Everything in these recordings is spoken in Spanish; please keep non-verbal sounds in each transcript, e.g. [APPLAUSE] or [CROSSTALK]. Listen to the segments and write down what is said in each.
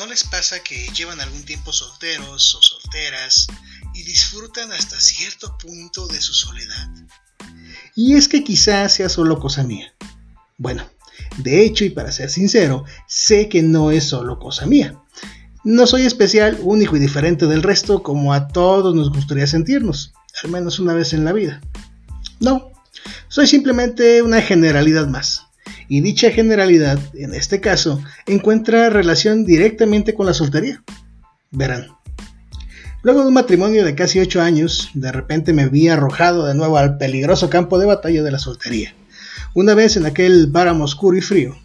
¿No les pasa que llevan algún tiempo solteros o solteras y disfrutan hasta cierto punto de su soledad? Y es que quizás sea solo cosa mía. Bueno, de hecho, y para ser sincero, sé que no es solo cosa mía. No soy especial, único y diferente del resto como a todos nos gustaría sentirnos, al menos una vez en la vida. No, soy simplemente una generalidad más. Y dicha generalidad, en este caso, encuentra relación directamente con la soltería. Verán. Luego de un matrimonio de casi 8 años, de repente me vi arrojado de nuevo al peligroso campo de batalla de la soltería. Una vez en aquel páramo oscuro y frío,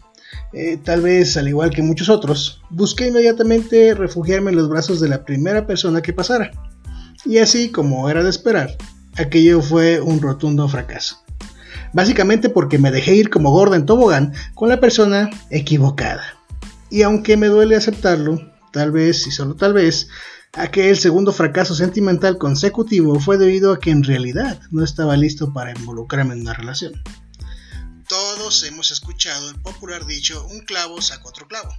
eh, tal vez al igual que muchos otros, busqué inmediatamente refugiarme en los brazos de la primera persona que pasara. Y así, como era de esperar, aquello fue un rotundo fracaso. Básicamente porque me dejé ir como gorda en tobogán con la persona equivocada. Y aunque me duele aceptarlo, tal vez y solo tal vez, aquel segundo fracaso sentimental consecutivo fue debido a que en realidad no estaba listo para involucrarme en una relación. Todos hemos escuchado el popular dicho un clavo saca otro clavo.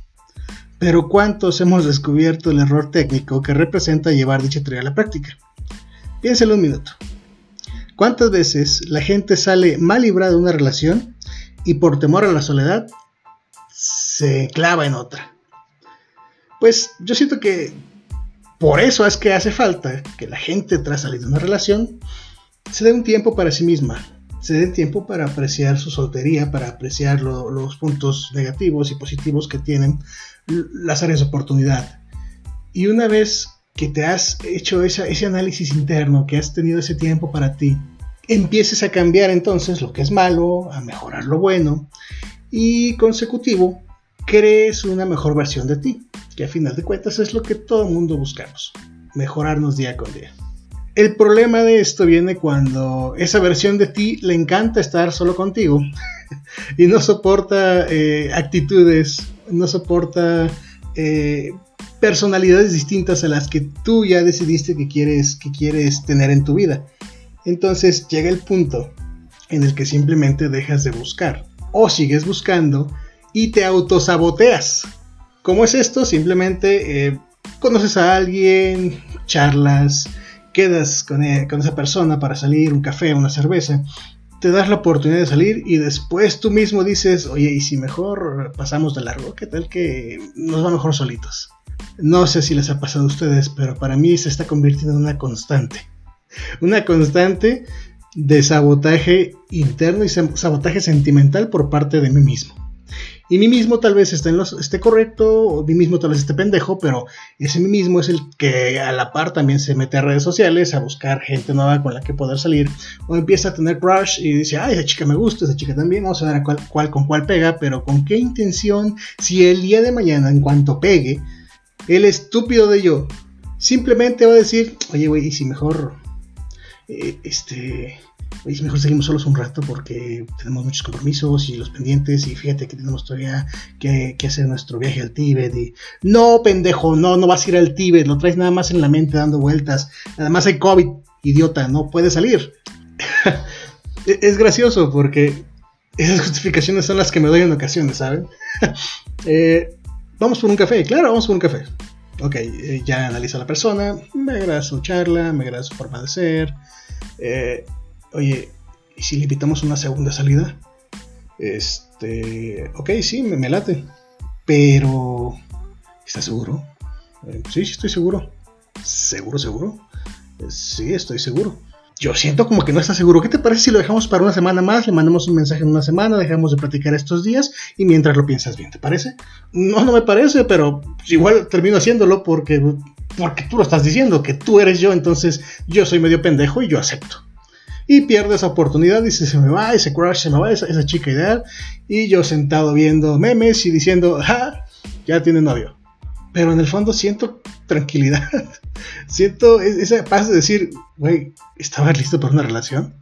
Pero ¿cuántos hemos descubierto el error técnico que representa llevar dicha teoría a la práctica? Piénselo un minuto. ¿Cuántas veces la gente sale mal librada de una relación y por temor a la soledad se clava en otra? Pues yo siento que por eso es que hace falta que la gente tras salir de una relación se dé un tiempo para sí misma, se den tiempo para apreciar su soltería, para apreciar los puntos negativos y positivos que tienen las áreas de oportunidad. Y una vez que te has hecho ese análisis interno, que has tenido ese tiempo para ti, empieces a cambiar entonces lo que es malo, a mejorar lo bueno y consecutivo, crees una mejor versión de ti, que a final de cuentas es lo que todo el mundo buscamos, mejorarnos día con día. El problema de esto viene cuando esa versión de ti le encanta estar solo contigo [LAUGHS] y no soporta eh, actitudes, no soporta eh, personalidades distintas a las que tú ya decidiste que quieres, que quieres tener en tu vida. Entonces llega el punto en el que simplemente dejas de buscar o sigues buscando y te autosaboteas. ¿Cómo es esto? Simplemente eh, conoces a alguien, charlas, quedas e, con, esa persona para salir, un café, una cerveza, te das la oportunidad de salir y después tú mismo dices, oye, ¿y si mejor pasamos de largo? ¿Qué tal que nos va mejor solitos? No sé si les ha pasado a ustedes, pero para mí se está convirtiendo en una constante. Una constante de sabotaje interno y sabotaje sentimental por parte de mí mismo. Y mí mismo tal vez esté, en los, esté correcto, o mí mismo tal vez esté pendejo, pero ese mí mismo es el que a la par también se mete a redes sociales a buscar gente nueva con la que poder salir, o empieza a tener crush y dice, ay, esa chica me gusta, esa chica también, vamos a ver cuál, con cuál pega, pero con qué intención, si el día de mañana, en cuanto pegue, el estúpido de yo simplemente va a decir, oye, güey, y si mejor, eh, este Oye, mejor seguimos solos un rato porque tenemos muchos compromisos y los pendientes y fíjate que tenemos todavía que, hacer nuestro viaje al Tíbet y no, pendejo, no, no vas a ir al Tíbet, lo traes nada más en la mente dando vueltas, además hay COVID, idiota, no puedes salir. [LAUGHS] es gracioso porque esas justificaciones son las que me doy en ocasiones, ¿saben? [LAUGHS] Eh, vamos por un café, claro, vamos por un café. Ok, eh, ya analizo a la persona, me agrada su charla, me agrada su forma de ser. Eh, oye, ¿y si le invitamos una segunda salida? Este, ok, sí, me, late. Pero, ¿estás seguro? Eh, sí, sí, estoy seguro. ¿Seguro, seguro? Eh, sí, estoy seguro. Yo siento como que no está seguro. ¿Qué te parece si lo dejamos para una semana más? Le mandamos un mensaje en una semana, dejamos de platicar estos días y mientras lo piensas bien, ¿te parece? No, no me parece, pero igual termino haciéndolo porque, porque tú lo estás diciendo, que tú eres yo, entonces yo soy medio pendejo y yo acepto y pierde esa oportunidad, dice, se me va, ese crush se me va, esa, chica ideal, y yo sentado viendo memes y diciendo, ja, ya tiene novio. Pero en el fondo siento tranquilidad, [LAUGHS] siento esa paz de decir, güey, ¿estaba listo para una relación?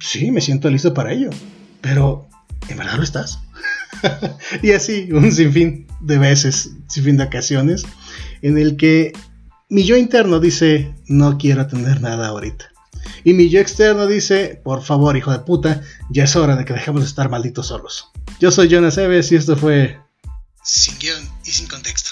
Sí, me siento listo para ello, pero ¿en verdad lo estás? [LAUGHS] y así, un sinfín de veces, sinfín de ocasiones, en el que mi yo interno dice, no quiero tener nada ahorita. Y mi yo externo dice, por favor, hijo de puta, ya es hora de que dejemos de estar malditos solos. Yo soy Jonas Eves y esto fue... Sin guion y sin contexto.